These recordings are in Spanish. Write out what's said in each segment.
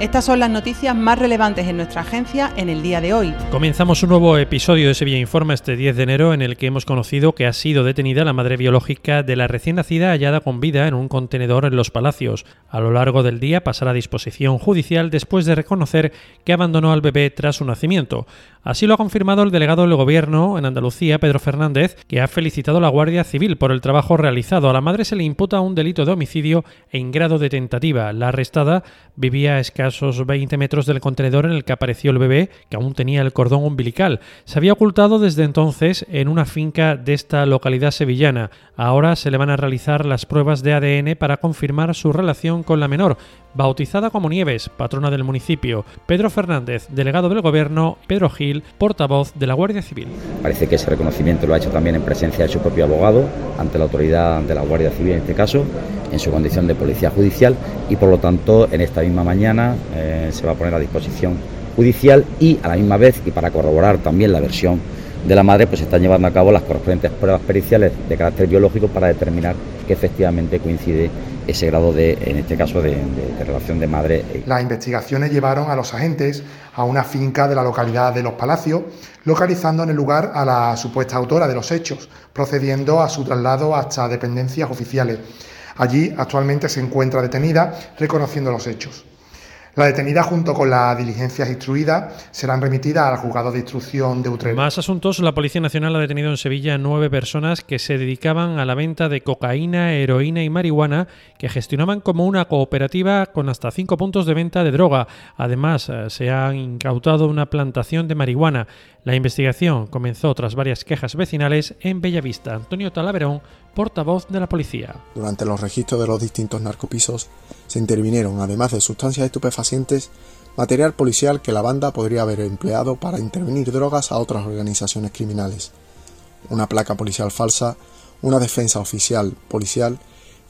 Estas son las noticias más relevantes en nuestra agencia en el día de hoy. Comenzamos un nuevo episodio de Sevilla Informa este 10 de enero en el que hemos conocido que ha sido detenida la madre biológica de la recién nacida hallada con vida en un contenedor en Los Palacios. A lo largo del día pasará a disposición judicial después de reconocer que abandonó al bebé tras su nacimiento. Así lo ha confirmado el delegado del Gobierno en Andalucía, Pedro Fernández, que ha felicitado a la Guardia Civil por el trabajo realizado. A la madre se le imputa un delito de homicidio en grado de tentativa. La arrestada vivía a escasos 20 metros del contenedor en el que apareció el bebé, que aún tenía el cordón umbilical. Se había ocultado desde entonces en una finca de esta localidad sevillana. Ahora se le van a realizar las pruebas de ADN para confirmar su relación con la menor, bautizada como Nieves, patrona del municipio, Pedro Fernández, delegado del Gobierno, Pedro Gil, portavoz de la Guardia Civil. Parece que ese reconocimiento lo ha hecho también en presencia de su propio abogado, ante la autoridad de la Guardia Civil en este caso, en su condición de policía judicial y por lo tanto en esta misma mañana eh, se va a poner a disposición judicial y a la misma vez y para corroborar también la versión de la madre, pues se están llevando a cabo las correspondientes pruebas periciales de carácter biológico para determinar que efectivamente coincide ese grado de, en este caso, de, relación de madre. E Las investigaciones llevaron a los agentes a una finca de la localidad de Los Palacios, localizando en el lugar a la supuesta autora de los hechos, procediendo a su traslado hasta dependencias oficiales. Allí actualmente se encuentra detenida, reconociendo los hechos. La detenida junto con las diligencias instruidas serán remitidas al juzgado de instrucción de Utrecht. Más asuntos. La Policía Nacional ha detenido en Sevilla nueve personas que se dedicaban a la venta de cocaína, heroína y marihuana que gestionaban como una cooperativa con hasta cinco puntos de venta de droga. Además, eh, se ha incautado una plantación de marihuana. La investigación comenzó tras varias quejas vecinales en Bellavista. Antonio Talaverón, portavoz de la policía. Durante los registros de los distintos narcopisos se intervinieron, además de sustancias estupefacientes, material policial que la banda podría haber empleado para intervenir drogas a otras organizaciones criminales, una placa policial falsa, una defensa oficial policial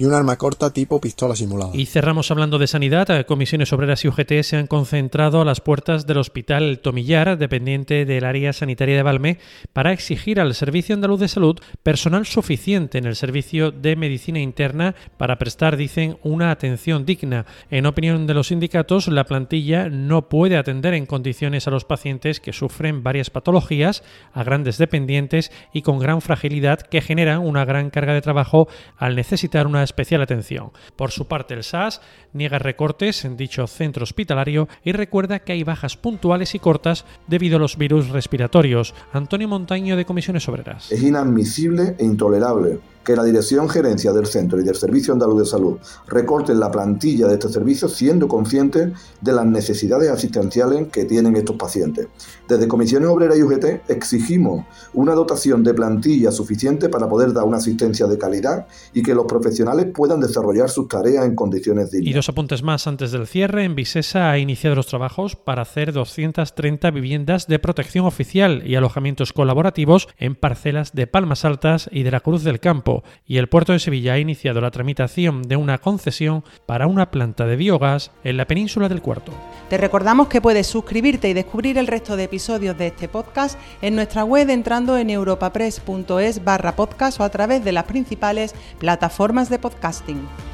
y un arma corta tipo pistola simulada. Y cerramos hablando de sanidad. Comisiones Obreras y UGT se han concentrado a las puertas del Hospital Tomillar, dependiente del área sanitaria de Valme, para exigir al Servicio Andaluz de Salud personal suficiente en el servicio de medicina interna para prestar, dicen, una atención digna. En opinión de los sindicatos, la plantilla no puede atender en condiciones a los pacientes que sufren varias patologías, a grandes dependientes y con gran fragilidad que generan una gran carga de trabajo al necesitar una especial atención. Por su parte, el SAS niega recortes en dicho centro hospitalario y recuerda que hay bajas puntuales y cortas debido a los virus respiratorios. Antonio Montaño de Comisiones Obreras. Es inadmisible e intolerable que la Dirección Gerencia del Centro y del Servicio Andaluz de Salud recorten la plantilla de este servicio siendo conscientes de las necesidades asistenciales que tienen estos pacientes. Desde Comisiones Obreras y UGT exigimos una dotación de plantilla suficiente para poder dar una asistencia de calidad y que los profesionales puedan desarrollar sus tareas en condiciones dignas. Y dos apuntes más antes del cierre. En Visesa ha iniciado los trabajos para hacer 230 viviendas de protección oficial y alojamientos colaborativos en parcelas de Palmas Altas y de la Cruz del Campo y el puerto de Sevilla ha iniciado la tramitación de una concesión para una planta de biogás en la península del Cuarto. Te recordamos que puedes suscribirte y descubrir el resto de episodios de este podcast en nuestra web entrando en europapress.es barra podcast o a través de las principales plataformas de podcasting.